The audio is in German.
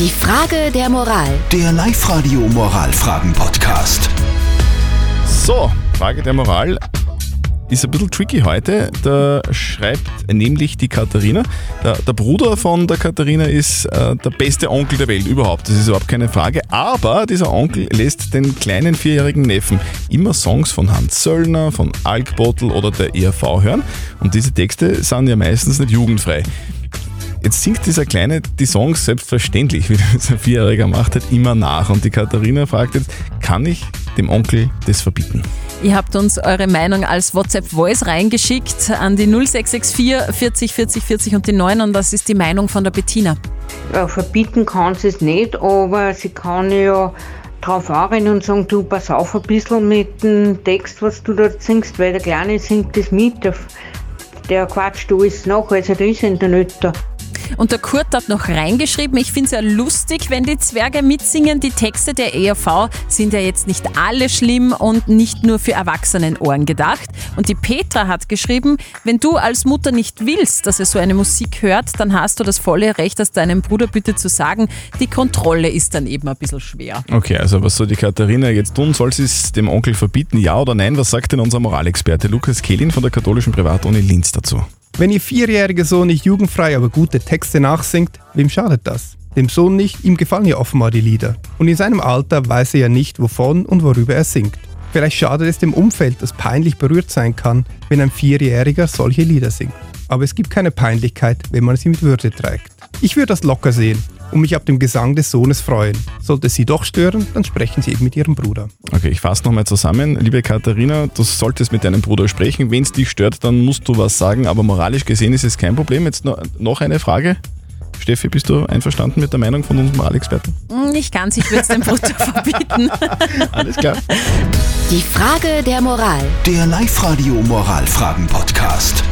Die Frage der Moral. Der Live-Radio Moralfragen-Podcast. So, Frage der Moral. Ist ein bisschen tricky heute. Da schreibt nämlich die Katharina. Der, der Bruder von der Katharina ist äh, der beste Onkel der Welt überhaupt. Das ist überhaupt keine Frage. Aber dieser Onkel lässt den kleinen vierjährigen Neffen immer Songs von Hans Söllner, von Alkbottel oder der ERV hören. Und diese Texte sind ja meistens nicht jugendfrei. Jetzt singt dieser Kleine die Songs selbstverständlich, wie das ein Vierjähriger macht, halt immer nach. Und die Katharina fragt jetzt, kann ich dem Onkel das verbieten? Ihr habt uns eure Meinung als WhatsApp-Voice reingeschickt an die 0664 40 40 40 und die 9 und das ist die Meinung von der Bettina. Ja, verbieten kann sie es nicht, aber sie kann ja drauf anrennen und sagen, du pass auf ein bisschen mit dem Text, was du dort singst, weil der Kleine singt das mit, der, der quatscht alles nach, also der ist in der Nötter. Und der Kurt hat noch reingeschrieben, ich finde es ja lustig, wenn die Zwerge mitsingen. Die Texte der ERV sind ja jetzt nicht alle schlimm und nicht nur für Erwachsenenohren gedacht. Und die Petra hat geschrieben, wenn du als Mutter nicht willst, dass er so eine Musik hört, dann hast du das volle Recht, das deinem Bruder bitte zu sagen. Die Kontrolle ist dann eben ein bisschen schwer. Okay, also was soll die Katharina jetzt tun? Soll sie es dem Onkel verbieten, ja oder nein? Was sagt denn unser Moralexperte Lukas Kehlin von der katholischen Privatuni Linz dazu? Wenn Ihr vierjähriger Sohn nicht jugendfrei, aber gute Texte nachsingt, wem schadet das? Dem Sohn nicht, ihm gefallen ja offenbar die Lieder. Und in seinem Alter weiß er ja nicht, wovon und worüber er singt. Vielleicht schadet es dem Umfeld, das peinlich berührt sein kann, wenn ein Vierjähriger solche Lieder singt. Aber es gibt keine Peinlichkeit, wenn man sie mit Würde trägt. Ich würde das locker sehen und mich ab dem Gesang des Sohnes freuen. Sollte es Sie doch stören, dann sprechen Sie eben mit Ihrem Bruder. Okay, ich fasse nochmal zusammen. Liebe Katharina, du solltest mit deinem Bruder sprechen. Wenn es dich stört, dann musst du was sagen, aber moralisch gesehen ist es kein Problem. Jetzt noch, noch eine Frage. Steffi, bist du einverstanden mit der Meinung von unserem Moralexperten? Nicht ganz, ich würde es dem Bruder verbieten. Alles klar. Die Frage der Moral. Der Live-Radio Moralfragen-Podcast.